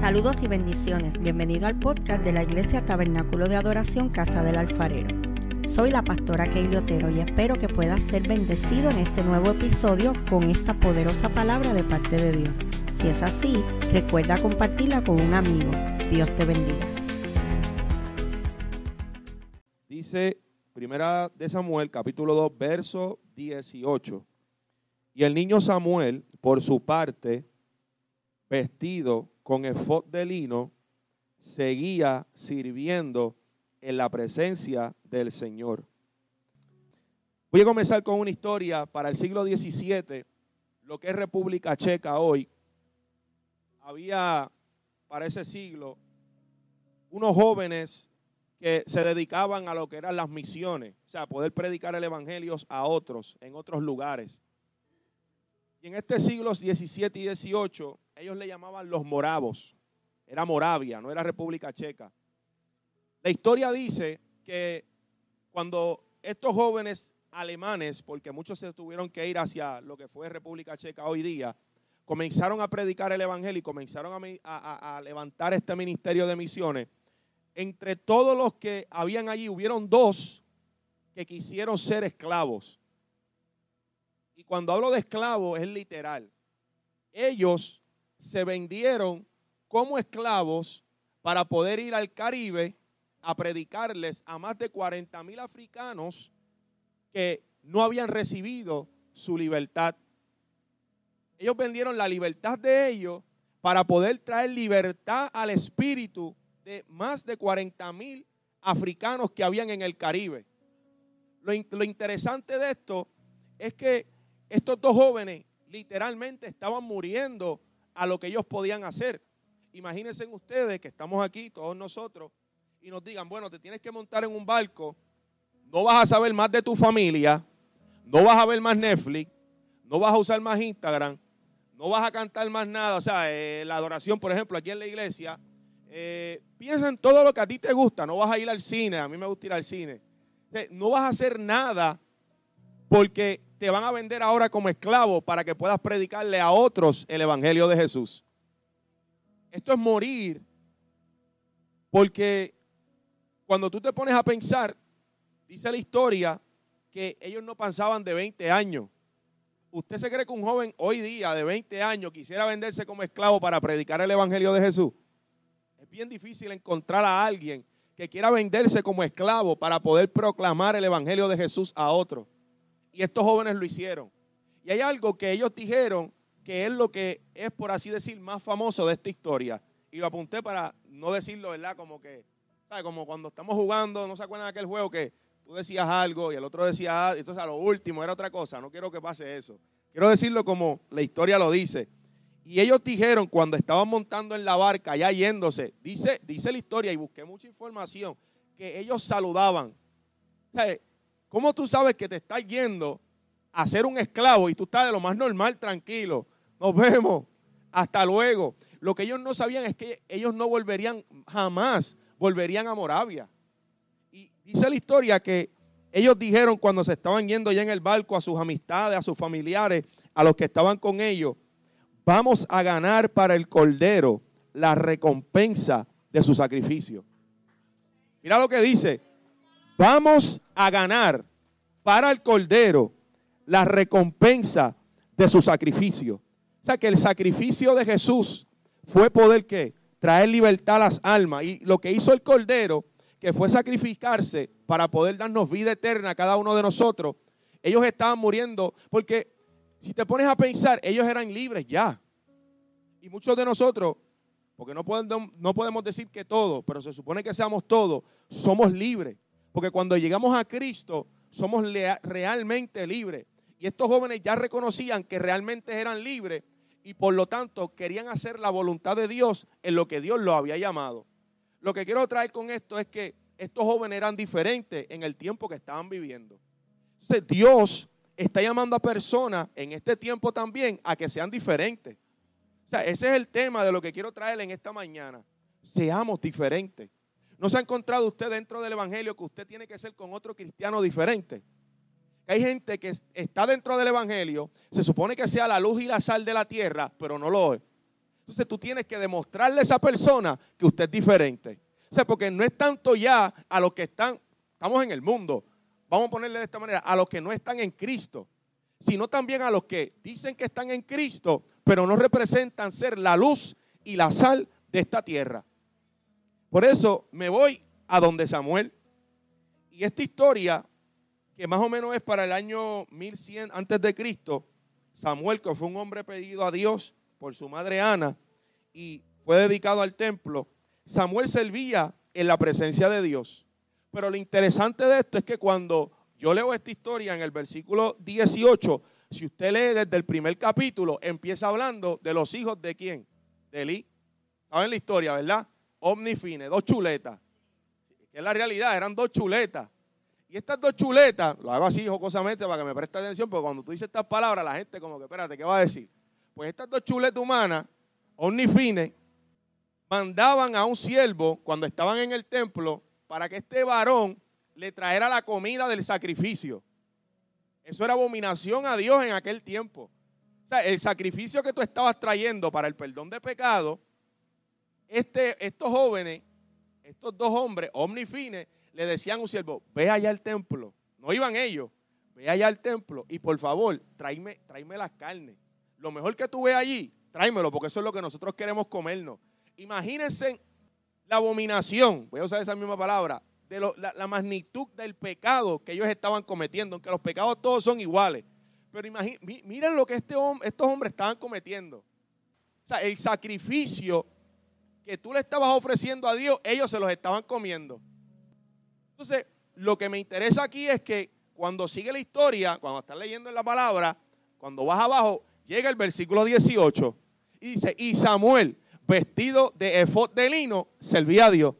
Saludos y bendiciones. Bienvenido al podcast de la Iglesia Tabernáculo de Adoración Casa del Alfarero. Soy la pastora Keili Otero y espero que puedas ser bendecido en este nuevo episodio con esta poderosa palabra de parte de Dios. Si es así, recuerda compartirla con un amigo. Dios te bendiga. Dice Primera de Samuel, capítulo 2, verso 18. Y el niño Samuel, por su parte, vestido con efod de lino, seguía sirviendo en la presencia del Señor. Voy a comenzar con una historia para el siglo XVII, lo que es República Checa hoy. Había para ese siglo unos jóvenes que se dedicaban a lo que eran las misiones, o sea, poder predicar el Evangelio a otros en otros lugares. Y en este siglo XVII y XVIII, ellos le llamaban los moravos. Era Moravia, no era República Checa. La historia dice que cuando estos jóvenes alemanes, porque muchos se tuvieron que ir hacia lo que fue República Checa hoy día, comenzaron a predicar el Evangelio y comenzaron a, a levantar este ministerio de misiones, entre todos los que habían allí, hubieron dos que quisieron ser esclavos. Y cuando hablo de esclavos es literal. Ellos se vendieron como esclavos para poder ir al Caribe a predicarles a más de 40 mil africanos que no habían recibido su libertad. Ellos vendieron la libertad de ellos para poder traer libertad al espíritu de más de 40 mil africanos que habían en el Caribe. Lo, interesante de esto es que estos dos jóvenes literalmente estaban muriendo a lo que ellos podían hacer. Imagínense ustedes que estamos aquí, todos nosotros, y nos digan, bueno, te tienes que montar en un barco, no vas a saber más de tu familia, no vas a ver más Netflix, no vas a usar más Instagram, no vas a cantar más nada. O sea, eh, la adoración, por ejemplo, aquí en la iglesia, eh, piensa en todo lo que a ti te gusta. No vas a ir al cine, a mí me gusta ir al cine. no vas a hacer nada porque te van a vender ahora como esclavo para que puedas predicarle a otros el Evangelio de Jesús. Esto es morir porque cuando tú te pones a pensar, dice la historia que ellos no pasaban de 20 años. ¿Usted se cree que un joven hoy día de 20 años quisiera venderse como esclavo para predicar el Evangelio de Jesús? Es bien difícil encontrar a alguien que quiera venderse como esclavo para poder proclamar el Evangelio de Jesús a otro. Y estos jóvenes lo hicieron. Y hay algo que ellos dijeron que es lo que es, por así decir, más famoso de esta historia. Y lo apunté para no decirlo, ¿verdad? Como que, ¿sabes? Como cuando estamos jugando, ¿no se acuerdan de aquel juego que tú decías algo y el otro decía, entonces a lo último era otra cosa. No quiero que pase eso. Quiero decirlo como la historia lo dice. Y ellos dijeron cuando estaban montando en la barca, ya yéndose, dice, dice la historia y busqué mucha información, que ellos saludaban. ¿Cómo tú sabes que te estás yendo a ser un esclavo y tú estás de lo más normal, tranquilo? Nos vemos. Hasta luego. Lo que ellos no sabían es que ellos no volverían jamás, volverían a Moravia. Y dice la historia que ellos dijeron cuando se estaban yendo ya en el barco a sus amistades, a sus familiares, a los que estaban con ellos, vamos a ganar para el Cordero la recompensa de su sacrificio. Mira lo que dice, vamos a ganar para el Cordero la recompensa de su sacrificio. O sea que el sacrificio de Jesús fue poder que traer libertad a las almas. Y lo que hizo el Cordero, que fue sacrificarse para poder darnos vida eterna a cada uno de nosotros, ellos estaban muriendo porque si te pones a pensar, ellos eran libres ya. Y muchos de nosotros, porque no podemos, no podemos decir que todos, pero se supone que seamos todos, somos libres. Porque cuando llegamos a Cristo, somos realmente libres. Y estos jóvenes ya reconocían que realmente eran libres y por lo tanto querían hacer la voluntad de Dios en lo que Dios los había llamado. Lo que quiero traer con esto es que estos jóvenes eran diferentes en el tiempo que estaban viviendo. Entonces Dios está llamando a personas en este tiempo también a que sean diferentes. O sea, ese es el tema de lo que quiero traerle en esta mañana. Seamos diferentes. ¿No se ha encontrado usted dentro del Evangelio que usted tiene que ser con otro cristiano diferente? Hay gente que está dentro del Evangelio, se supone que sea la luz y la sal de la tierra, pero no lo es. Entonces tú tienes que demostrarle a esa persona que usted es diferente. O sea, porque no es tanto ya a los que están, estamos en el mundo, vamos a ponerle de esta manera, a los que no están en Cristo, sino también a los que dicen que están en Cristo, pero no representan ser la luz y la sal de esta tierra. Por eso me voy a donde Samuel. Y esta historia, que más o menos es para el año 1100 antes de Cristo, Samuel, que fue un hombre pedido a Dios, por su madre Ana y fue dedicado al templo, Samuel servía en la presencia de Dios. Pero lo interesante de esto es que cuando yo leo esta historia en el versículo 18, si usted lee desde el primer capítulo, empieza hablando de los hijos de quién? De Eli. ¿Saben la historia, verdad? Omnifine, dos chuletas. Que es la realidad, eran dos chuletas. Y estas dos chuletas, lo hago así jocosamente para que me preste atención, porque cuando tú dices estas palabras, la gente como que, espérate, ¿qué va a decir? Pues estas dos chuletas humanas, omnifines, mandaban a un siervo cuando estaban en el templo para que este varón le trajera la comida del sacrificio. Eso era abominación a Dios en aquel tiempo. O sea, el sacrificio que tú estabas trayendo para el perdón de pecado, este, estos jóvenes, estos dos hombres, omnifines, le decían a un siervo, ve allá al templo. No iban ellos, ve allá al templo y por favor, tráeme, tráeme las carnes lo mejor que tú ves allí, tráemelo, porque eso es lo que nosotros queremos comernos. Imagínense la abominación, voy a usar esa misma palabra, de la, magnitud del pecado que ellos estaban cometiendo, aunque los pecados todos son iguales. Pero miren lo que este, estos hombres estaban cometiendo. O sea, el sacrificio que tú le estabas ofreciendo a Dios, ellos se los estaban comiendo. Entonces, lo que me interesa aquí es que cuando sigue la historia, cuando estás leyendo en la palabra, cuando vas abajo, llega el versículo 18 y dice, y Samuel, vestido de efod de lino, servía a Dios.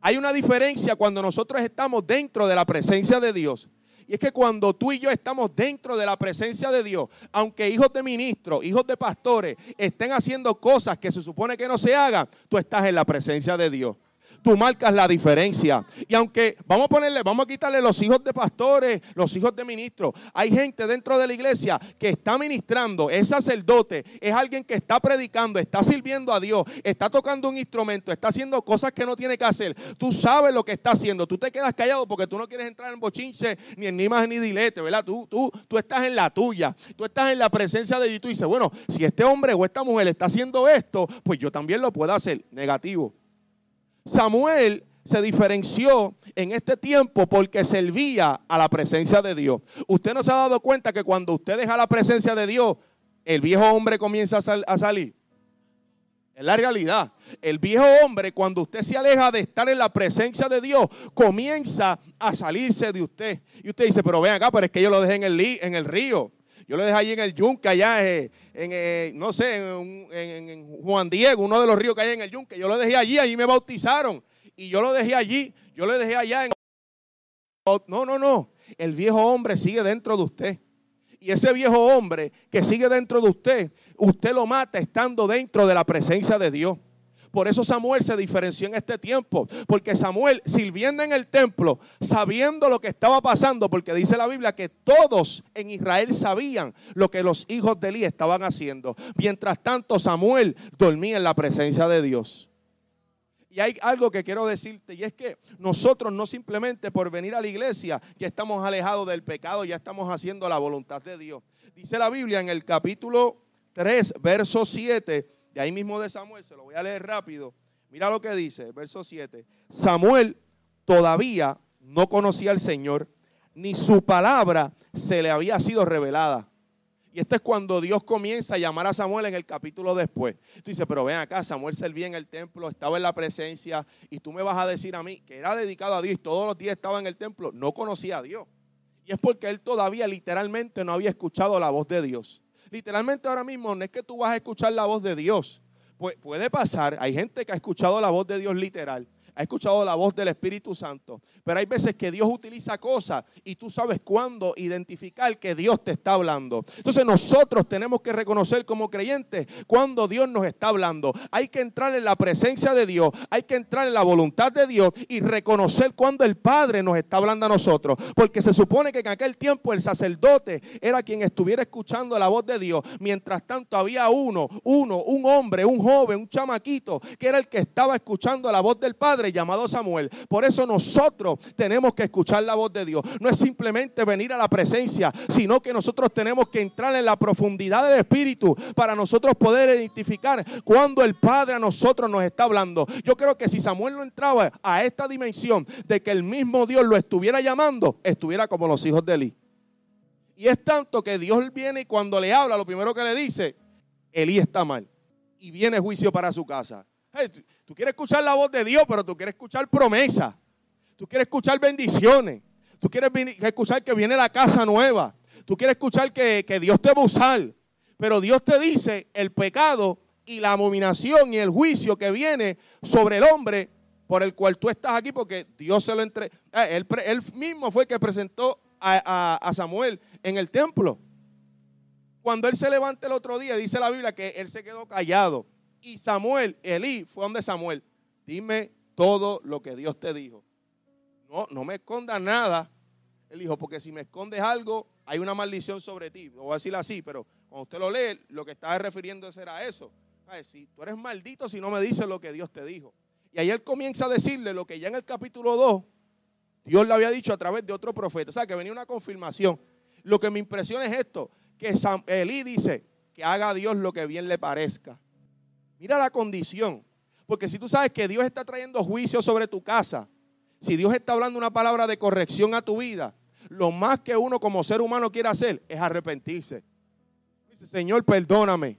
Hay una diferencia cuando nosotros estamos dentro de la presencia de Dios. Y es que cuando tú y yo estamos dentro de la presencia de Dios, aunque hijos de ministros, hijos de pastores, estén haciendo cosas que se supone que no se hagan, tú estás en la presencia de Dios tú marcas la diferencia. Y aunque vamos a ponerle, vamos a quitarle los hijos de pastores, los hijos de ministros, hay gente dentro de la iglesia que está ministrando, es sacerdote, es alguien que está predicando, está sirviendo a Dios, está tocando un instrumento, está haciendo cosas que no tiene que hacer. Tú sabes lo que está haciendo, tú te quedas callado porque tú no quieres entrar en bochinche ni en ni más ni dilete, ¿verdad? Tú, tú, tú estás en la tuya, tú estás en la presencia de Dios y tú dices, bueno, si este hombre o esta mujer está haciendo esto, pues yo también lo puedo hacer. Negativo. Samuel se diferenció en este tiempo porque servía a la presencia de Dios. Usted no se ha dado cuenta que cuando usted deja la presencia de Dios, el viejo hombre comienza a, salir. Es la realidad. El viejo hombre, cuando usted se aleja de estar en la presencia de Dios, comienza a salirse de usted. Y usted dice, pero ven acá, pero es que yo lo dejé en el, en el río. Yo lo dejé allí en el Yunque, allá eh, en, eh, no sé, en, Juan Diego, uno de los ríos que hay en el Yunque. Yo lo dejé allí, allí me bautizaron. Y yo lo dejé allí, yo lo dejé allá en... No, no, no. El viejo hombre sigue dentro de usted. Y ese viejo hombre que sigue dentro de usted, usted lo mata estando dentro de la presencia de Dios. Por eso Samuel se diferenció en este tiempo. Porque Samuel, sirviendo en el templo, sabiendo lo que estaba pasando, porque dice la Biblia que todos en Israel sabían lo que los hijos de Eli estaban haciendo. Mientras tanto, Samuel dormía en la presencia de Dios. Y hay algo que quiero decirte, y es que nosotros no simplemente por venir a la iglesia ya estamos alejados del pecado, ya estamos haciendo la voluntad de Dios. Dice la Biblia en el capítulo 3, verso 7, de ahí mismo de Samuel, se lo voy a leer rápido. Mira lo que dice, verso 7. Samuel todavía no conocía al Señor, ni su palabra se le había sido revelada. Y esto es cuando Dios comienza a llamar a Samuel en el capítulo después. Tú dices, pero ven acá, Samuel servía en el templo, estaba en la presencia, y tú me vas a decir a mí que era dedicado a Dios y todos los días estaba en el templo, no conocía a Dios. Y es porque él todavía literalmente no había escuchado la voz de Dios. Literalmente ahora mismo no es que tú vas a escuchar la voz de Dios. puede pasar, hay gente que ha escuchado la voz de Dios literal. Ha escuchado la voz del Espíritu Santo. Pero hay veces que Dios utiliza cosas y tú sabes cuándo identificar que Dios te está hablando. Entonces nosotros tenemos que reconocer como creyentes cuando Dios nos está hablando. Hay que entrar en la presencia de Dios, hay que entrar en la voluntad de Dios y reconocer cuando el Padre nos está hablando a nosotros. Porque se supone que en aquel tiempo el sacerdote era quien estuviera escuchando la voz de Dios. Mientras tanto había uno, uno, un hombre, un joven, un chamaquito, que era el que estaba escuchando la voz del Padre llamado Samuel. Por eso nosotros tenemos que escuchar la voz de Dios. No es simplemente venir a la presencia, sino que nosotros tenemos que entrar en la profundidad del Espíritu para nosotros poder identificar cuando el Padre a nosotros nos está hablando. Yo creo que si Samuel no entraba a esta dimensión de que el mismo Dios lo estuviera llamando, estuviera como los hijos de Eli. Y es tanto que Dios viene y cuando le habla, lo primero que le dice, Elí está mal. Y viene juicio para su casa. Tú quieres escuchar la voz de Dios, pero tú quieres escuchar promesa. Tú quieres escuchar bendiciones. Tú quieres escuchar que viene la casa nueva. Tú quieres escuchar que, que Dios te va a usar. Pero Dios te dice el pecado y la abominación y el juicio que viene sobre el hombre por el cual tú estás aquí, porque Dios se lo entregó. Eh, él, mismo fue el que presentó a, Samuel en el templo. Cuando él se levanta el otro día, dice la Biblia que él se quedó callado. Y Samuel, Elí, fue donde Samuel. Dime todo lo que Dios te dijo. No, no me escondas nada. Él dijo, porque si me escondes algo, hay una maldición sobre ti. No voy a decir así, pero cuando usted lo lee, lo que está refiriendo era eso. Si tú eres maldito si no me dices lo que Dios te dijo. Y ahí él comienza a decirle lo que ya en el capítulo 2 Dios le había dicho a través de otro profeta. O sea, que venía una confirmación. Lo que me impresiona es esto, que Elí dice que haga a Dios lo que bien le parezca. Mira la condición. Porque si tú sabes que Dios está trayendo juicio sobre tu casa, si Dios está hablando una palabra de corrección a tu vida, lo más que uno como ser humano quiere hacer es arrepentirse. Dice, Señor, perdóname.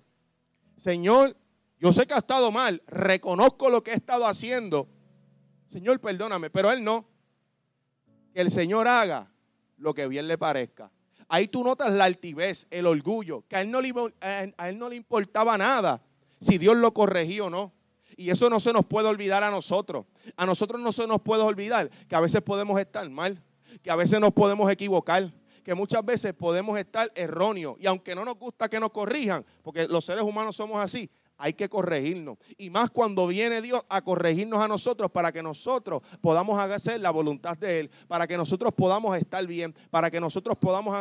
Señor, yo sé que ha estado mal, reconozco lo que he estado haciendo. Señor, perdóname, pero él no. Que el Señor haga lo que bien le parezca. Ahí tú notas la altivez, el orgullo, que a él no le, a él no le importaba nada si Dios lo corregía o no. Y eso no se nos puede olvidar a nosotros. A nosotros no se nos puede olvidar que a veces podemos estar mal, que a veces nos podemos equivocar, que muchas veces podemos estar erróneos. Y aunque no nos gusta que nos corrijan, porque los seres humanos somos así, hay que corregirnos. Y más cuando viene Dios a corregirnos a nosotros para que nosotros podamos hacer la voluntad de Él, para que nosotros podamos estar bien, para que nosotros podamos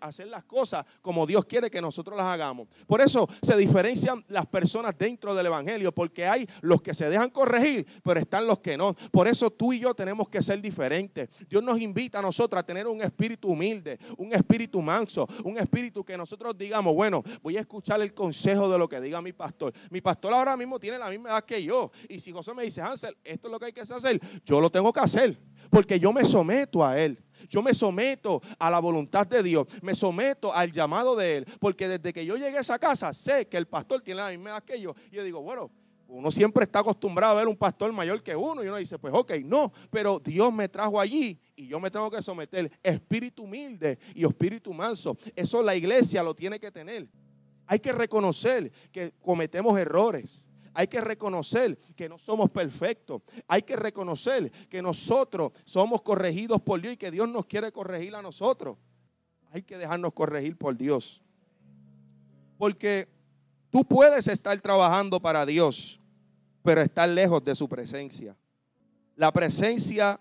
hacer las cosas, como Dios quiere que nosotros las hagamos. Por eso se diferencian las personas dentro del Evangelio, porque hay los que se dejan corregir, pero están los que no. Por eso tú y yo tenemos que ser diferentes. Dios nos invita a nosotros a tener un espíritu humilde, un espíritu manso, un espíritu que nosotros digamos, bueno, voy a escuchar el consejo de lo que diga mi pastor mi pastor ahora mismo tiene la misma edad que yo. Y si José me dice, Hansel, esto es lo que hay que hacer, yo lo tengo que hacer. Porque yo me someto a él. Yo me someto a la voluntad de Dios, me someto al llamado de Él, porque desde que yo llegué a esa casa sé que el pastor tiene la misma edad que yo. Y yo digo, bueno, uno siempre está acostumbrado a ver un pastor mayor que uno y uno dice, pues ok, no, pero Dios me trajo allí y yo me tengo que someter. Espíritu humilde y espíritu manso, eso la iglesia lo tiene que tener. Hay que reconocer que cometemos errores. Hay que reconocer que no somos perfectos. Hay que reconocer que nosotros somos corregidos por Dios y que Dios nos quiere corregir a nosotros. Hay que dejarnos corregir por Dios. Porque tú puedes estar trabajando para Dios, pero estar lejos de su presencia. La presencia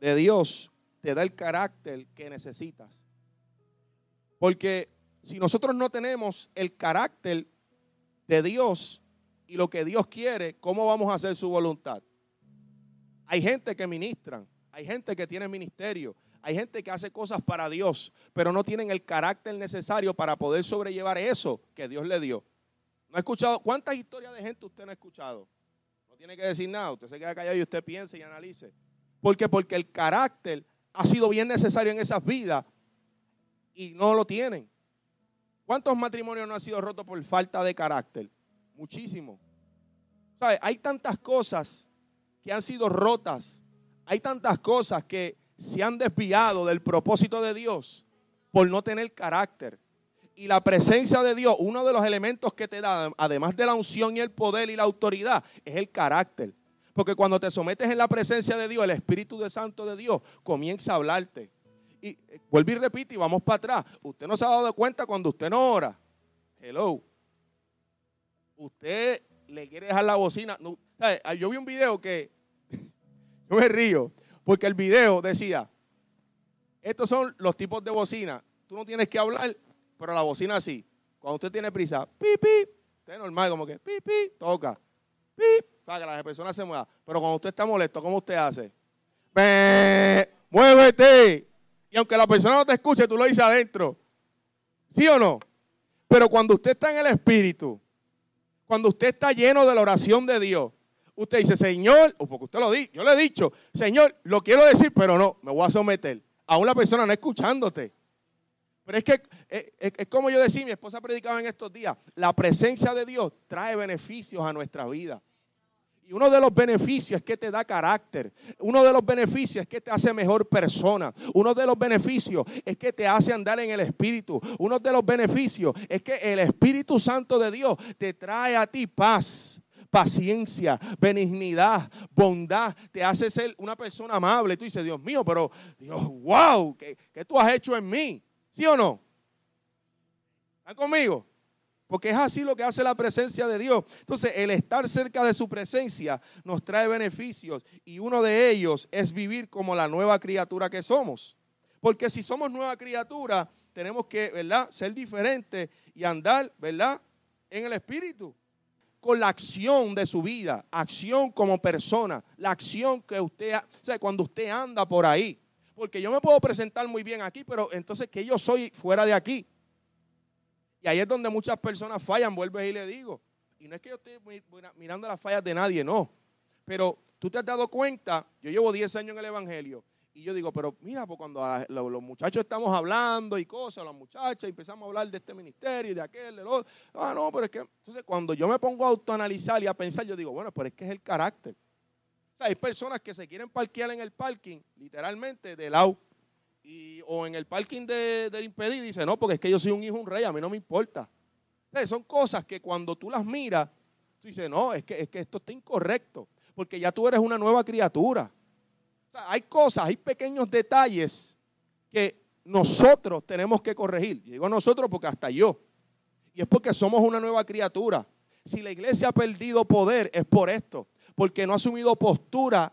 de Dios te da el carácter que necesitas. Porque si nosotros no tenemos el carácter de Dios y lo que Dios quiere, ¿cómo vamos a hacer su voluntad? Hay gente que ministran, hay gente que tiene ministerio, hay gente que hace cosas para Dios, pero no tienen el carácter necesario para poder sobrellevar eso que Dios le dio. ¿No ha escuchado? ¿Cuántas historias de gente usted no ha escuchado? No tiene que decir nada, usted se queda callado y usted piense y analice. ¿Por qué? Porque el carácter ha sido bien necesario en esas vidas y no lo tienen. ¿Cuántos matrimonios no han sido rotos por falta de carácter? Muchísimo. Hay tantas cosas que han sido rotas. Hay tantas cosas que se han desviado del propósito de Dios por no tener carácter. Y la presencia de Dios, uno de los elementos que te da, además de la unción y el poder y la autoridad, es el carácter. Porque cuando te sometes en la presencia de Dios, el Espíritu de Santo de Dios comienza a hablarte. Y eh, vuelve y repite y vamos para atrás. Usted no se ha dado cuenta cuando usted no ora. Hello. Usted le quiere dejar la bocina. Yo vi un video que yo me río. Porque el video decía, estos son los tipos de bocina. Tú no tienes que hablar, pero la bocina sí. Cuando usted tiene prisa, pipi, usted es normal, como que pipi, toca, pip, para que las personas se muevan. Pero cuando usted está molesto, ¿cómo usted hace? muévete. Y aunque la persona no te escuche, tú lo dices adentro. ¿Sí o no? Pero cuando usted está en el Espíritu, cuando usted está lleno de la oración de Dios, usted dice, Señor, o porque usted lo dice, yo le he dicho, Señor, lo quiero decir, pero no, me voy a someter. A una persona no escuchándote. Pero es que es, como yo decía, mi esposa predicaba en estos días, la presencia de Dios trae beneficios a nuestra vida. Y uno de los beneficios es que te da carácter. Uno de los beneficios es que te hace mejor persona. Uno de los beneficios es que te hace andar en el Espíritu. Uno de los beneficios es que el Espíritu Santo de Dios te trae a ti paz, paciencia, benignidad, bondad, te hace ser una persona amable. Tú dices, Dios mío, pero Dios, wow, ¿qué, tú has hecho en mí? ¿Sí o no? ¿Están conmigo? Porque es así lo que hace la presencia de Dios. Entonces, el estar cerca de su presencia nos trae beneficios y uno de ellos es vivir como la nueva criatura que somos. Porque si somos nueva criatura, tenemos que, ¿verdad?, ser diferentes y andar, ¿verdad?, en el Espíritu con la acción de su vida, acción como persona, la acción que usted, o cuando usted anda por ahí. Porque yo me puedo presentar muy bien aquí, pero entonces que yo soy fuera de aquí. Y ahí es donde muchas personas fallan, vuelvo y le digo. Y no es que yo esté mirando las fallas de nadie, no. Pero tú te has dado cuenta, yo llevo 10 años en el Evangelio, y yo digo, pero mira, pues cuando los, muchachos estamos hablando y cosas, las muchachas, y empezamos a hablar de este ministerio y de aquel, de otro. Ah, no, pero es que, entonces cuando yo me pongo a autoanalizar y a pensar, yo digo, bueno, pero es que es el carácter. O sea, hay personas que se quieren parquear en el parking, literalmente, de lado. Y, o en el parking de, del impedido, y dice, no, porque es que yo soy un hijo, un rey, a mí no me importa. Son cosas que cuando tú las miras, tú dices, no, es que, es que esto está incorrecto, porque ya tú eres una nueva criatura hay cosas, hay pequeños detalles que nosotros tenemos que corregir. digo nosotros porque hasta yo. Y es porque somos una nueva criatura. Si la iglesia ha perdido poder es por esto, porque no ha asumido postura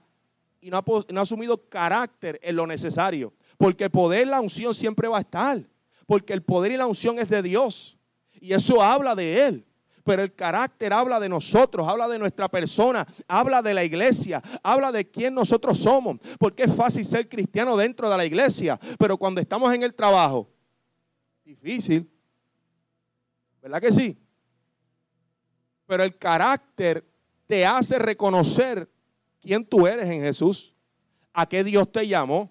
y no ha, no ha asumido carácter en lo necesario. Porque el poder, la unción siempre va a estar. Porque el poder y la unción es de Dios. Y eso habla de Él pero el carácter habla de nosotros, habla de nuestra persona, habla de la iglesia, habla de quién nosotros somos. Porque es fácil ser cristiano dentro de la iglesia, pero cuando estamos en el trabajo, difícil. ¿Verdad que sí? Pero el carácter te hace reconocer quién tú eres en Jesús, a qué Dios te llamó.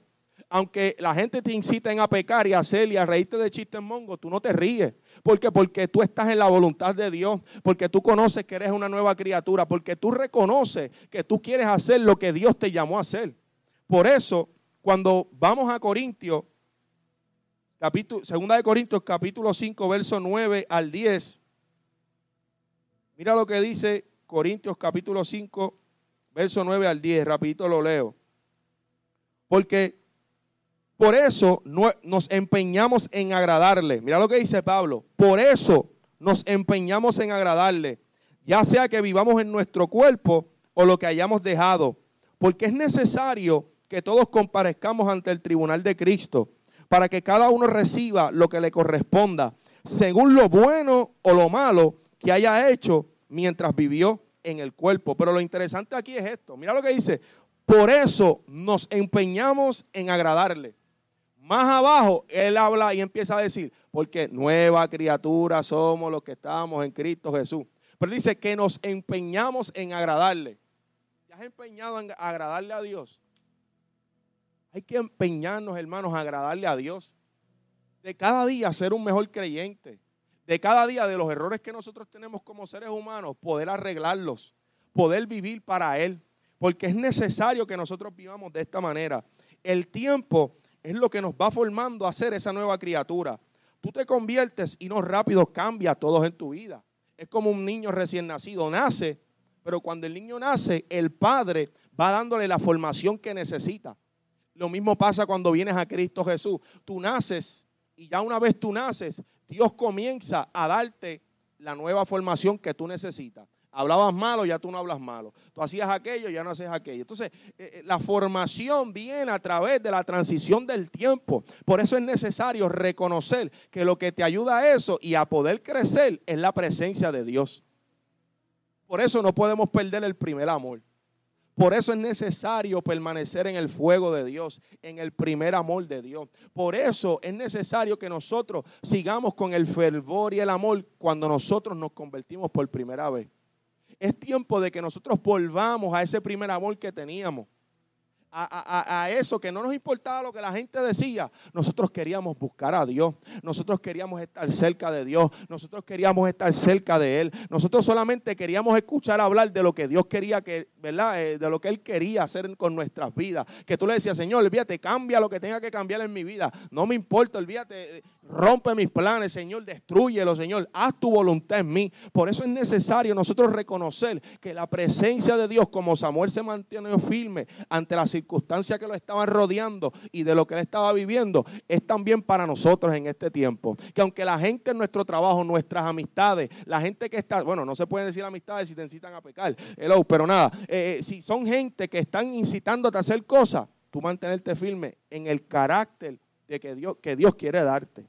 Aunque la gente te incita a pecar y a hacer y a reírte de chistes mongo, tú no te ríes. ¿Por qué? Porque tú estás en la voluntad de Dios, porque tú conoces que eres una nueva criatura, porque tú reconoces que tú quieres hacer lo que Dios te llamó a hacer. Por eso, cuando vamos a Corintios, capítulo, segunda de Corintios, capítulo 5, verso 9 al 10, mira lo que dice Corintios capítulo 5, verso 9 al 10, rapidito lo leo. Porque por eso nos empeñamos en agradarle. Mira lo que dice Pablo. Por eso nos empeñamos en agradarle. Ya sea que vivamos en nuestro cuerpo o lo que hayamos dejado. Porque es necesario que todos comparezcamos ante el tribunal de Cristo para que cada uno reciba lo que le corresponda, según lo bueno o lo malo que haya hecho mientras vivió en el cuerpo. Pero lo interesante aquí es esto. Mira lo que dice. Por eso nos empeñamos en agradarle. Más abajo, él habla y empieza a decir, porque nueva criatura somos los que estamos en Cristo Jesús. Pero dice que nos empeñamos en agradarle. ¿Ya has empeñado en agradarle a Dios? Hay que empeñarnos, hermanos, a agradarle a Dios. De cada día ser un mejor creyente. De cada día de los errores que nosotros tenemos como seres humanos, poder arreglarlos. Poder vivir para Él. Porque es necesario que nosotros vivamos de esta manera. El tiempo es lo que nos va formando a ser esa nueva criatura. Tú te conviertes y no rápido cambia todo en tu vida. Es como un niño recién nacido. Nace, Pero cuando el niño nace, el padre va dándole la formación que necesita. Lo mismo pasa cuando vienes a Cristo Jesús. Tú naces y ya una vez tú naces, Dios comienza a darte la nueva formación que tú necesitas. Hablabas malo, ya tú no hablas malo. Tú hacías aquello, ya no haces aquello. Entonces, eh, eh, la formación viene a través de la transición del tiempo. Por eso es necesario reconocer que lo que te ayuda a eso y a poder crecer es la presencia de Dios. Por eso no podemos perder el primer amor. Por eso es necesario permanecer en el fuego de Dios, en el primer amor de Dios. Por eso es necesario que nosotros sigamos con el fervor y el amor cuando nosotros nos convertimos por primera vez. Es tiempo de que nosotros volvamos a ese primer amor que teníamos. A, eso, que no nos importaba lo que la gente decía. Nosotros queríamos buscar a Dios. Nosotros queríamos estar cerca de Dios. Nosotros queríamos estar cerca de Él. Nosotros solamente queríamos escuchar hablar de lo que Dios quería que, ¿verdad? Eh, de lo que Él quería hacer con nuestras vidas. Que tú le decías, Señor, olvídate, cambia lo que tenga que cambiar en mi vida. No me importa, olvídate, Rompe mis planes, Señor, destruyelo, Señor. Haz tu voluntad en mí. Por eso es necesario nosotros reconocer que la presencia de Dios, como Samuel se mantiene firme ante las circunstancias que lo estaban rodeando y de lo que él estaba viviendo, es también para nosotros en este tiempo. Que aunque la gente en nuestro trabajo, nuestras amistades, la gente que está, bueno, no se puede decir amistades si te incitan a pecar, hello, pero nada, eh, eh, si son gente que están incitándote a hacer cosas, tú mantenerte firme en el carácter de que Dios, que Dios quiere darte.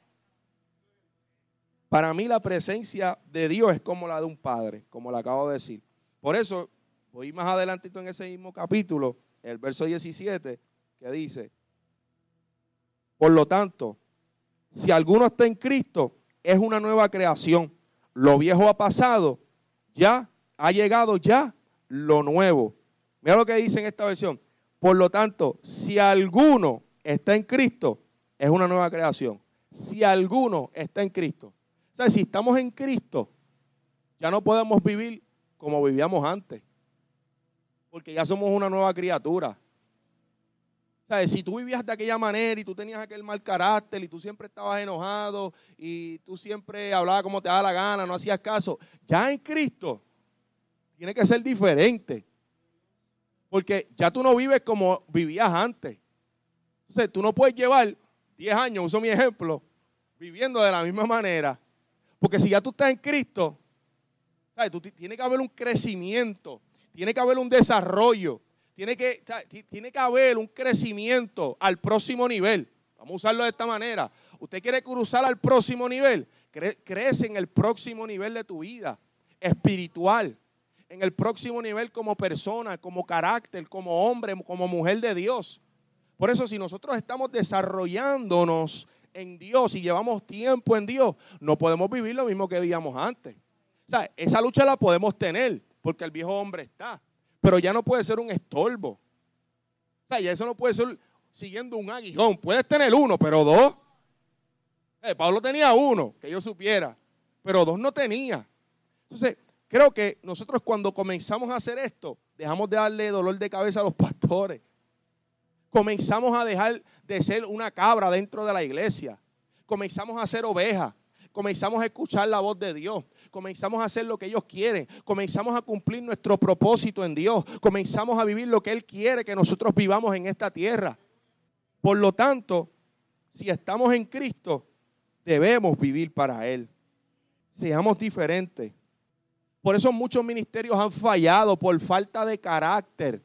Para mí la presencia de Dios es como la de un padre, como le acabo de decir. Por eso, voy más adelantito en ese mismo capítulo, el verso 17, que dice, por lo tanto, si alguno está en Cristo, es una nueva creación. Lo viejo ha pasado, ya ha llegado ya lo nuevo. Mira lo que dice en esta versión. Por lo tanto, si alguno está en Cristo, es una nueva creación. Si alguno está en Cristo. Si estamos en Cristo, ya no podemos vivir como vivíamos antes. Porque ya somos una nueva criatura. sea, Si tú vivías de aquella manera y tú tenías aquel mal carácter y tú siempre estabas enojado y tú siempre hablabas como te daba la gana, no hacías caso, ya en Cristo tiene que ser diferente. Porque ya tú no vives como vivías antes. Entonces tú no puedes llevar 10 años, uso mi ejemplo, viviendo de la misma manera porque si ya tú estás en Cristo, ¿sabes? Tú, tiene que haber un crecimiento, tiene que haber un desarrollo, tiene que, tiene que haber un crecimiento al próximo nivel. Vamos a usarlo de esta manera. Usted quiere cruzar al próximo nivel, crece en el próximo nivel de tu vida espiritual, en el próximo nivel como persona, como carácter, como hombre, como mujer de Dios. Por eso si nosotros estamos desarrollándonos en Dios y llevamos tiempo en Dios, no podemos vivir lo mismo que vivíamos antes. O sea, esa lucha la podemos tener porque el viejo hombre está, pero ya no puede ser un estorbo. O sea, ya eso no puede ser siguiendo un aguijón. Puedes tener uno, pero dos. Eh, Pablo tenía uno, que yo supiera, pero dos no tenía. Entonces, creo que nosotros cuando comenzamos a hacer esto, dejamos de darle dolor de cabeza a los pastores. Comenzamos a dejar de ser una cabra dentro de la iglesia. Comenzamos a ser ovejas. Comenzamos a escuchar la voz de Dios. Comenzamos a hacer lo que ellos quieren. Comenzamos a cumplir nuestro propósito en Dios. Comenzamos a vivir lo que Él quiere que nosotros vivamos en esta tierra. Por lo tanto, si estamos en Cristo, debemos vivir para Él. Seamos diferentes. Por eso muchos ministerios han fallado por falta de carácter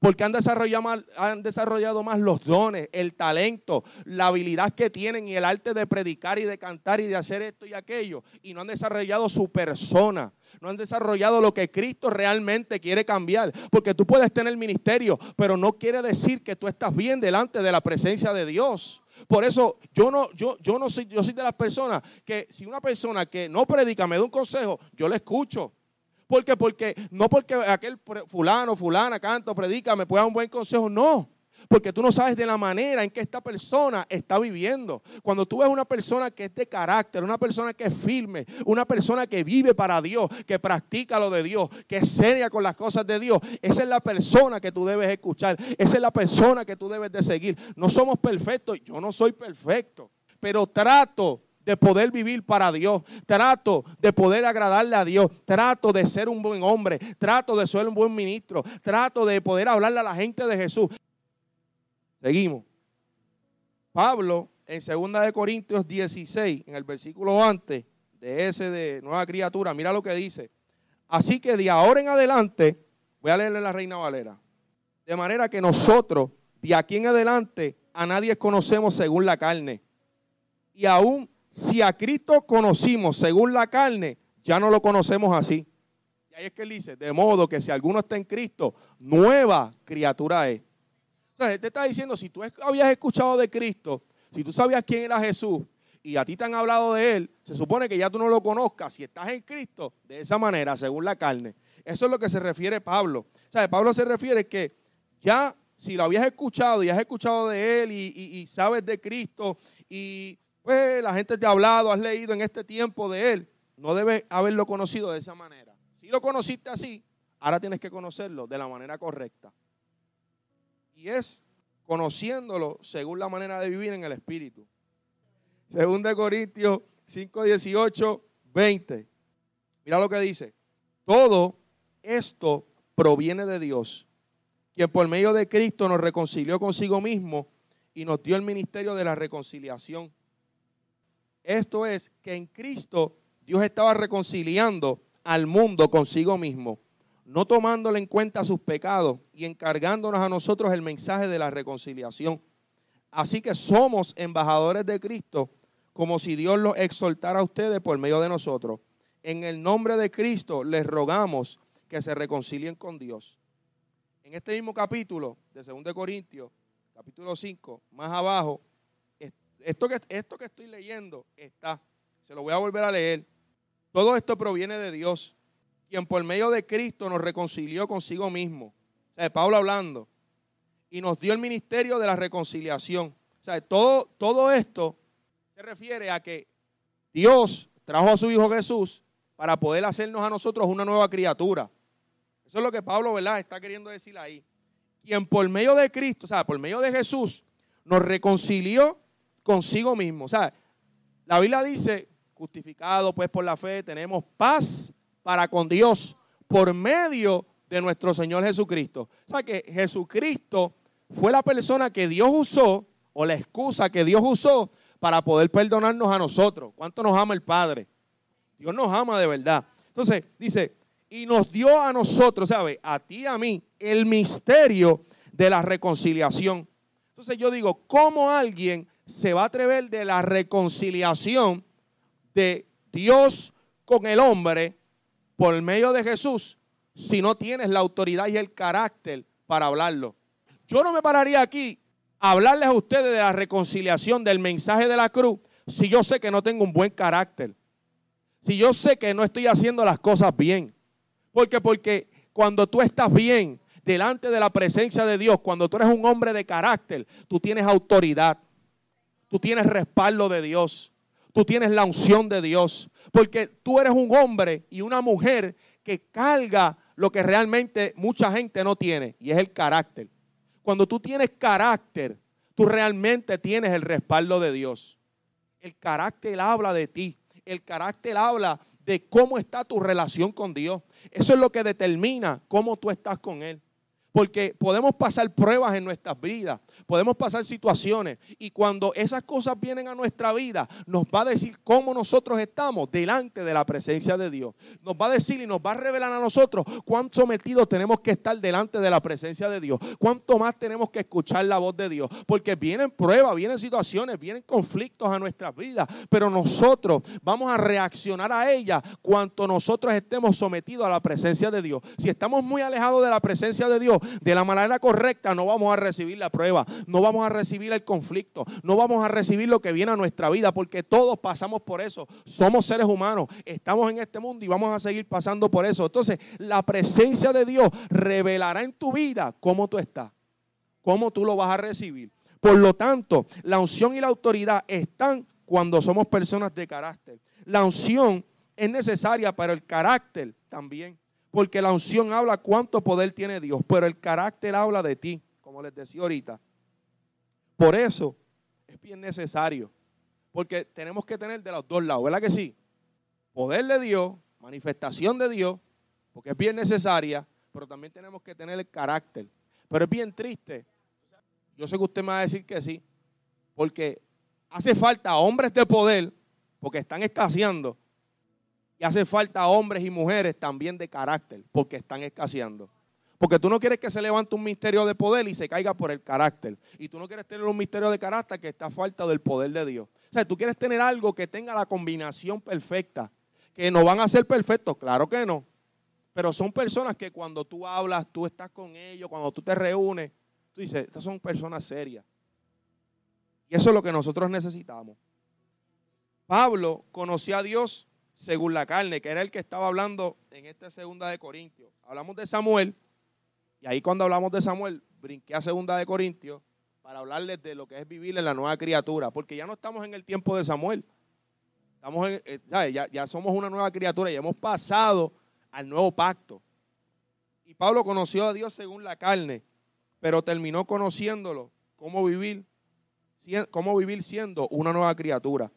porque han desarrollado, más, han desarrollado más los dones, el talento, la habilidad que tienen y el arte de predicar y de cantar y de hacer esto y aquello. Y no han desarrollado su persona. No han desarrollado lo que Cristo realmente quiere cambiar. Porque tú puedes tener ministerio, pero no quiere decir que tú estás bien delante de la presencia de Dios. Por eso yo no, yo, yo no soy, yo soy de las personas que si una persona que no predica me da un consejo, yo le escucho. ¿Por qué? Porque no porque aquel fulano, fulana, canta predica, me pueda dar un buen consejo, no. Porque tú no sabes de la manera en que esta persona está viviendo. Cuando tú ves una persona que es de carácter, una persona que es firme, una persona que vive para Dios, que practica lo de Dios, que es seria con las cosas de Dios, esa es la persona que tú debes escuchar. Esa es la persona que tú debes de seguir. No somos perfectos, yo no soy perfecto, pero trato de poder vivir para Dios. Trato de poder agradarle a Dios. Trato de ser un buen hombre. Trato de ser un buen ministro. Trato de poder hablarle a la gente de Jesús. Seguimos. Pablo en 2 de Corintios 16, en el versículo antes de ese de nueva criatura, mira lo que dice. Así que de ahora en adelante, voy a leerle la Reina Valera. De manera que nosotros, de aquí en adelante, a nadie conocemos según la carne. Y aún si a Cristo conocimos según la carne, ya no lo conocemos así. Y ahí es que él dice, de modo que si alguno está en Cristo, nueva criatura es. Entonces, él te está diciendo, si tú habías escuchado de Cristo, si tú sabías quién era Jesús y a ti te han hablado de él, se supone que ya tú no lo conozcas. Si estás en Cristo, de esa manera, según la carne. Eso es lo que se refiere Pablo. O sea, Pablo se refiere que ya si lo habías escuchado y has escuchado de él y, sabes de Cristo y pues la gente te ha hablado, has leído en este tiempo de él, no debes haberlo conocido de esa manera. Si lo conociste así, ahora tienes que conocerlo de la manera correcta. Y es conociéndolo según la manera de vivir en el Espíritu. Según de Corintios 5, 18, 20. Mira lo que dice. Todo esto proviene de Dios, quien por medio de Cristo nos reconcilió consigo mismo y nos dio el ministerio de la reconciliación. Esto es que en Cristo Dios estaba reconciliando al mundo consigo mismo no tomándole en cuenta sus pecados y encargándonos a nosotros el mensaje de la reconciliación. Así que somos embajadores de Cristo, como si Dios los exaltara a ustedes por medio de nosotros. En el nombre de Cristo les rogamos que se reconcilien con Dios. En este mismo capítulo de 2 Corintios, capítulo 5, más abajo, esto que, esto que estoy leyendo está, se lo voy a volver a leer. Todo esto proviene de Dios quien por medio de Cristo nos reconcilió consigo mismo. O sea, Pablo hablando. Y nos dio el ministerio de la reconciliación. O sea, todo, todo esto se refiere a que Dios trajo a su Hijo Jesús para poder hacernos a nosotros una nueva criatura. Eso es lo que Pablo, ¿verdad?, está queriendo decir ahí. Quien por medio de Cristo, o sea, por medio de Jesús, nos reconcilió consigo mismo. O sea, la Biblia dice, justificado pues por la fe, tenemos paz para con Dios por medio de nuestro Señor Jesucristo. O sea que Jesucristo fue la persona que Dios usó o la excusa que Dios usó para poder perdonarnos a nosotros. ¿Cuánto nos ama el Padre? Dios nos ama de verdad. Entonces dice, y nos dio a nosotros, ¿sabe? A ti y a mí, el misterio de la reconciliación. Entonces yo digo, ¿cómo alguien se va a atrever de la reconciliación de Dios con el hombre por medio de Jesús si no tienes la autoridad y el carácter para hablarlo. Yo no me pararía aquí a hablarles a ustedes de la reconciliación, del mensaje de la cruz, si yo sé que no tengo un buen carácter. Si yo sé que no estoy haciendo las cosas bien. Porque porque cuando tú estás bien delante de la presencia de Dios, cuando tú eres un hombre de carácter, tú tienes autoridad. Tú tienes respaldo de Dios. Tú tienes la unción de Dios. Porque tú eres un hombre y una mujer que carga lo que realmente mucha gente no tiene, y es el carácter. Cuando tú tienes carácter, tú realmente tienes el respaldo de Dios. El carácter habla de ti. El carácter habla de cómo está tu relación con Dios. Eso es lo que determina cómo tú estás con Él. Porque podemos pasar pruebas en nuestras vidas, podemos pasar situaciones y cuando esas cosas vienen a nuestra vida, nos va a decir cómo nosotros estamos delante de la presencia de Dios. Nos va a decir y nos va a revelar a nosotros cuán sometidos tenemos que estar delante de la presencia de Dios, cuánto más tenemos que escuchar la voz de Dios, porque vienen pruebas, vienen situaciones, vienen conflictos a nuestras vidas, pero nosotros vamos a reaccionar a ellas cuanto nosotros estemos sometidos a la presencia de Dios. Si estamos muy alejados de la presencia de Dios, de la manera correcta, no vamos a recibir la prueba no vamos a recibir el conflicto, no vamos a recibir lo que viene a nuestra vida, porque todos pasamos por eso. Somos seres humanos, estamos en este mundo y vamos a seguir pasando por eso. Entonces, la presencia de Dios revelará en tu vida cómo tú estás, cómo tú lo vas a recibir. Por lo tanto, la unción y la autoridad están cuando somos personas de carácter. La unción es necesaria, pero el carácter también. Porque la unción habla cuánto poder tiene Dios, pero el carácter habla de ti, como les decía ahorita. Por eso es bien necesario Porque tenemos que tener de los dos lados, ¿verdad que sí? Poder de Dios, manifestación de Dios, porque es bien necesaria, pero también tenemos que tener el carácter. Pero es bien triste. Yo sé que usted me va a decir que sí, porque hace falta hombres de poder, porque están escaseando, y hace falta hombres y mujeres también de carácter, porque están escaseando. Porque tú no quieres que se levante un misterio de poder y se caiga por el carácter. Y tú no quieres tener un misterio de carácter que está a falta del poder de Dios. O sea, tú quieres tener algo que tenga la combinación perfecta. Que no van a ser perfectos, claro que no. Pero son personas que cuando tú hablas, tú estás con ellos, cuando tú te reúnes, tú dices, estas son personas serias. Y eso es lo que nosotros necesitamos. Pablo conocía a Dios según la carne, que era el que estaba hablando en esta segunda de Corintios. Hablamos de Samuel, y ahí cuando hablamos de Samuel, brinqué a segunda de Corintios para hablarles de lo que es vivir en la nueva criatura, porque ya no estamos en el tiempo de Samuel. Estamos en, eh, ya, ya somos una nueva criatura y hemos pasado al nuevo pacto. Y Pablo conoció a Dios según la carne, pero terminó conociéndolo, cómo vivir, cómo vivir siendo una nueva criatura.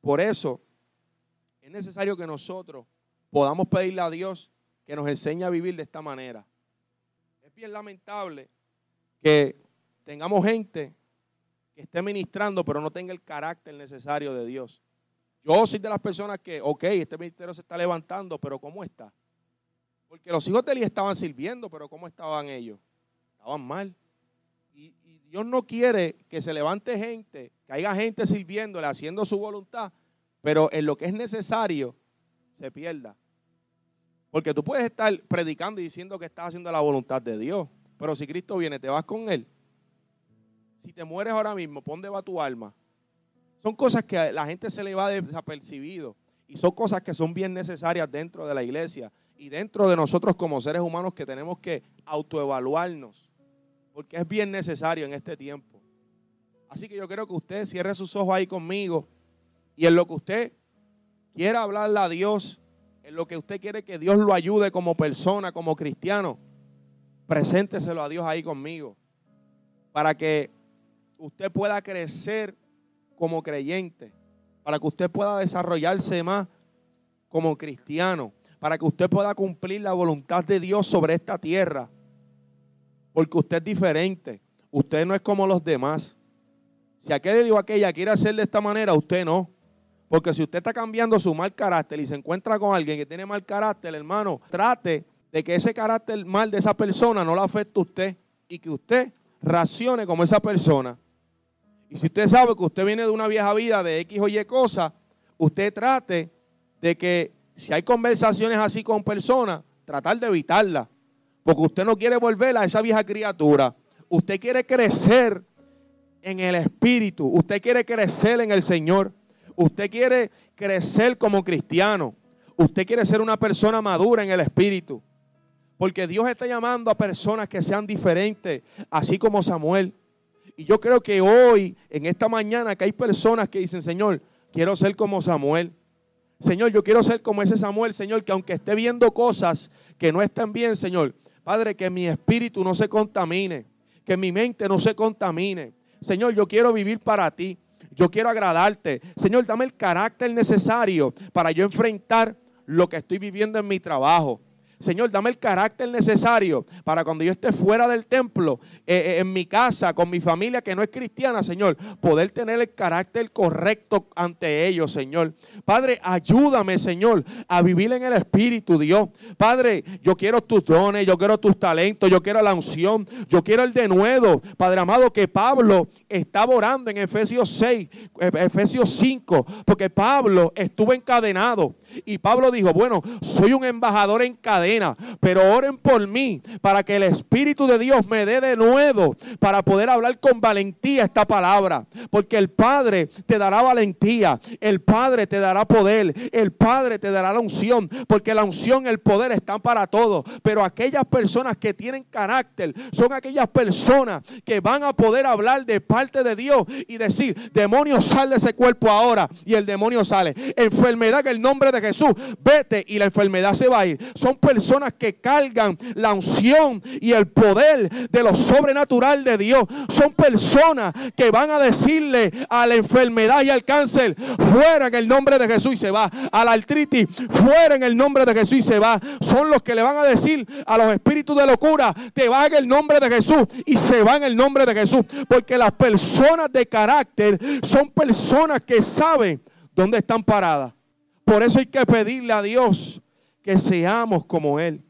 Por eso es necesario que nosotros podamos pedirle a Dios que nos enseñe a vivir de esta manera bien lamentable que tengamos gente que esté ministrando, pero no tenga el carácter necesario de Dios. Yo soy de las personas que, ok, este ministerio se está levantando, pero ¿cómo está? Porque los hijos de Eli estaban sirviendo, pero ¿cómo estaban ellos? Estaban mal. Y, Dios no quiere que se levante gente, que haya gente sirviéndole, haciendo su voluntad, pero en lo que es necesario se pierda. Porque tú puedes estar predicando y diciendo que estás haciendo la voluntad de Dios. Pero si Cristo viene, te vas con Él. Si te mueres ahora mismo, ¿pon dónde va tu alma? Son cosas que a la gente se le va desapercibido. Y son cosas que son bien necesarias dentro de la iglesia. Y dentro de nosotros como seres humanos que tenemos que autoevaluarnos. Porque es bien necesario en este tiempo. Así que yo quiero que usted cierre sus ojos ahí conmigo. Y en lo que usted quiera hablarle a Dios en lo que usted quiere que Dios lo ayude como persona, como cristiano, presénteselo a Dios ahí conmigo. Para que usted pueda crecer como creyente. Para que usted pueda desarrollarse más como cristiano. Para que usted pueda cumplir la voluntad de Dios sobre esta tierra. Porque usted es diferente. Usted no es como los demás. Si aquel o aquella quiere hacer de esta manera, usted no. Porque si usted está cambiando su mal carácter y se encuentra con alguien que tiene mal carácter, hermano, trate de que ese carácter mal de esa persona no le afecte a usted y que usted racione como esa persona. Y si usted sabe que usted viene de una vieja vida de X o Y cosas, usted trate de que si hay conversaciones así con personas, tratar de evitarlas. Porque usted no quiere volver a esa vieja criatura. Usted quiere crecer en el Espíritu. Usted quiere crecer en el Señor. Usted quiere crecer como cristiano. Usted quiere ser una persona madura en el espíritu. Porque Dios está llamando a personas que sean diferentes, así como Samuel. Y yo creo que hoy, en esta mañana, que hay personas que dicen, Señor, quiero ser como Samuel. Señor, yo quiero ser como ese Samuel, Señor, que aunque esté viendo cosas que no están bien, Señor, Padre, que mi espíritu no se contamine, que mi mente no se contamine. Señor, yo quiero vivir para ti. Yo quiero agradarte. Señor, dame el carácter necesario para yo enfrentar lo que estoy viviendo en mi trabajo. Señor, dame el carácter necesario para cuando yo esté fuera del templo, eh, eh, en mi casa, con mi familia que no es cristiana, Señor, poder tener el carácter correcto ante ellos, Señor. Padre, ayúdame, Señor, a vivir en el Espíritu, Dios. Padre, yo quiero tus dones, yo quiero tus talentos, yo quiero la unción, yo quiero el denuedo. Padre amado, que Pablo estaba orando en Efesios 6, eh, Efesios 5, porque Pablo estuvo encadenado. Y Pablo dijo, bueno, soy un embajador en cadena, pero oren por mí para que el Espíritu de Dios me dé de nuevo para poder hablar con valentía esta palabra. Porque el Padre te dará valentía, el Padre te dará poder, el Padre te dará la unción, porque la unción, el poder están para todos. Pero aquellas personas que tienen carácter son aquellas personas que van a poder hablar de parte de Dios y decir, demonio sale de ese cuerpo ahora y el demonio sale. Enfermedad que el nombre de Jesús, vete y la enfermedad se va a ir. Son personas que cargan la unción y el poder de lo sobrenatural de Dios. Son personas que van a decirle a la enfermedad y al cáncer, fuera en el nombre de Jesús y se va. A la artritis, fuera en el nombre de Jesús y se va. Son los que le van a decir a los espíritus de locura, te va en el nombre de Jesús y se va en el nombre de Jesús. Porque las personas de carácter son personas que saben dónde están paradas. Por eso hay que pedirle a Dios que seamos como Él,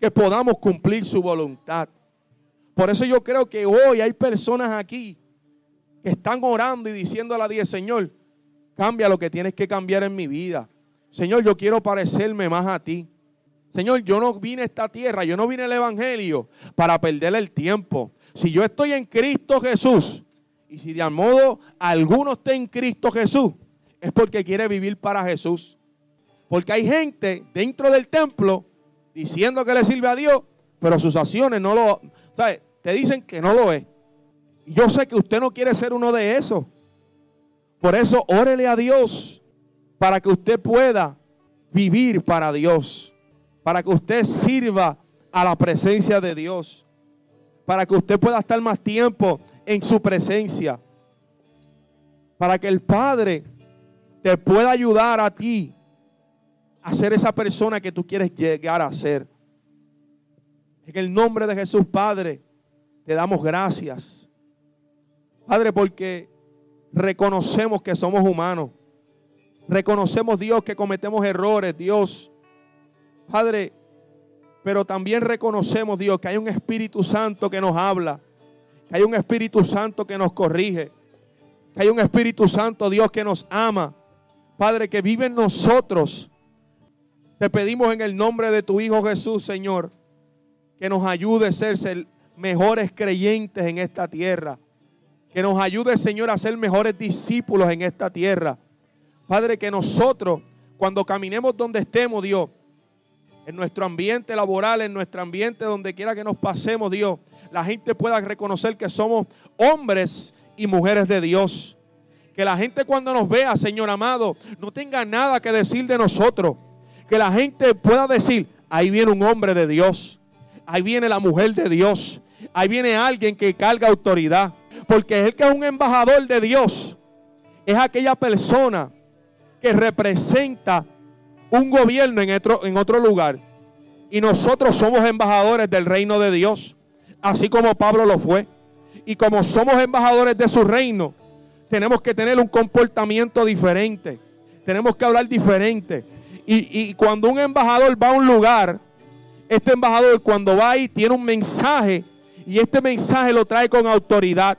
que podamos cumplir su voluntad. Por eso yo creo que hoy hay personas aquí que están orando y diciéndole a Dios, Señor, cambia lo que tienes que cambiar en mi vida. Señor, yo quiero parecerme más a ti. Señor, yo no vine a esta tierra, yo no vine al Evangelio para perder el tiempo. Si yo estoy en Cristo Jesús, y si de modo alguno está en Cristo Jesús, es porque quiere vivir para Jesús. Porque hay gente dentro del templo diciendo que le sirve a Dios, pero sus acciones no lo, ¿sabes? Te dicen que no lo es. Y yo sé que usted no quiere ser uno de esos. Por eso, órele a Dios para que usted pueda vivir para Dios. Para que usted sirva a la presencia de Dios. Para que usted pueda estar más tiempo en su presencia. Para que el Padre te pueda ayudar a ti a ser esa persona que tú quieres llegar a ser. En el nombre de Jesús, Padre, te damos gracias. Padre, porque reconocemos que somos humanos. Reconocemos, Dios, que cometemos errores, Dios. Padre, pero también reconocemos, Dios, que hay un Espíritu Santo que nos habla. Que hay un Espíritu Santo que nos corrige. Que hay un Espíritu Santo, Dios, que nos ama. Padre, que vive en nosotros. Te pedimos en el nombre de tu Hijo Jesús, Señor, que nos ayude a ser mejores creyentes en esta tierra. Que nos ayude, Señor, a ser mejores discípulos en esta tierra. Padre, que nosotros, cuando caminemos donde estemos, Dios, en nuestro ambiente laboral, en nuestro ambiente donde quiera que nos pasemos, Dios, la gente pueda reconocer que somos hombres y mujeres de Dios. Que la gente cuando nos vea, Señor amado, no tenga nada que decir de nosotros. Que la gente pueda decir, ahí viene un hombre de Dios. Ahí viene la mujer de Dios. Ahí viene alguien que carga autoridad. Porque el que es un embajador de Dios es aquella persona que representa un gobierno en otro, en otro lugar. Y nosotros somos embajadores del reino de Dios. Así como Pablo lo fue. Y como somos embajadores de su reino, tenemos que tener un comportamiento diferente. Tenemos que hablar diferente. Y, cuando un embajador va a un lugar, este embajador cuando va ahí tiene un mensaje y este mensaje lo trae con autoridad.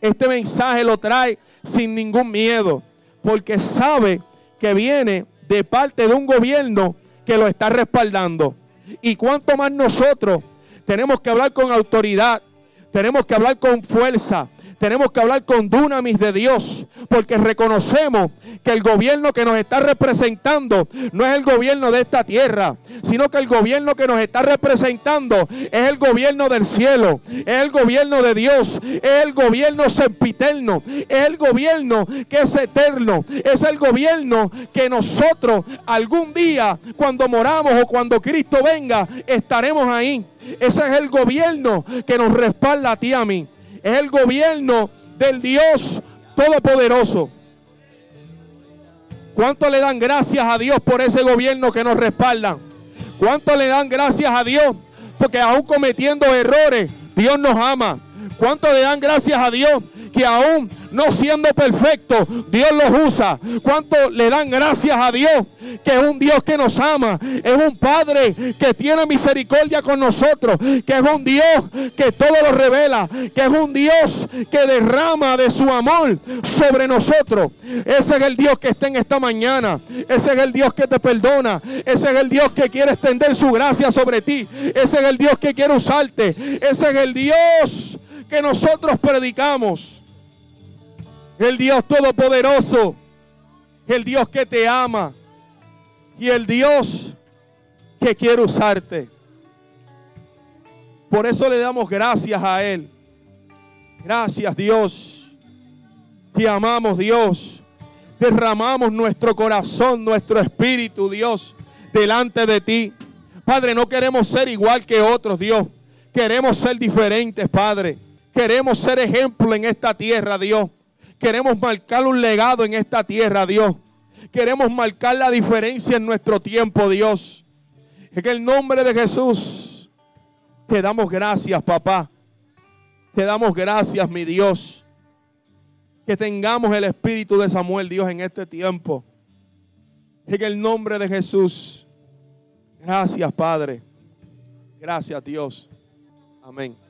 Este mensaje lo trae sin ningún miedo, porque sabe que viene de parte de un gobierno que lo está respaldando. Y cuanto más nosotros tenemos que hablar con autoridad, tenemos que hablar con fuerza, tenemos que hablar con dunamis de Dios, porque reconocemos que el gobierno que nos está representando no es el gobierno de esta tierra, sino que el gobierno que nos está representando es el gobierno del cielo, es el gobierno de Dios, es el gobierno sempiterno, es el gobierno que es eterno, es el gobierno que nosotros algún día cuando moramos o cuando Cristo venga estaremos ahí. Ese es el gobierno que nos respalda a ti a mí es el gobierno del Dios Todopoderoso. ¿Cuánto le dan gracias a Dios por ese gobierno que nos respalda? ¿Cuánto le dan gracias a Dios? Porque aún cometiendo errores, Dios nos ama. ¿Cuánto le dan gracias a Dios? Que aún no siendo perfecto, Dios los usa. ¿Cuánto le dan gracias a Dios? Que es un Dios que nos ama. Es un Padre que tiene misericordia con nosotros. Que es un Dios que todo lo revela. Que es un Dios que derrama de su amor sobre nosotros. Ese es el Dios que está en esta mañana. Ese es el Dios que te perdona. Ese es el Dios que quiere extender su gracia sobre ti. Ese es el Dios que quiere usarte. Ese es el Dios que nosotros predicamos el Dios todopoderoso, el Dios que te ama y el Dios que quiere usarte. Por eso le damos gracias a Él. Gracias Dios. Te amamos Dios. derramamos nuestro corazón, nuestro espíritu, Dios, delante de ti. Padre, no queremos ser igual que otros, Dios. Queremos ser diferentes, Padre. Queremos ser ejemplo en esta tierra, Dios. Queremos marcar un legado en esta tierra, Dios. Queremos marcar la diferencia en nuestro tiempo, Dios. En el nombre de Jesús, te damos gracias, papá. Te damos gracias, mi Dios. Que tengamos el espíritu de Samuel, Dios, en este tiempo. En el nombre de Jesús. Gracias, Padre. Gracias, Dios. Amén.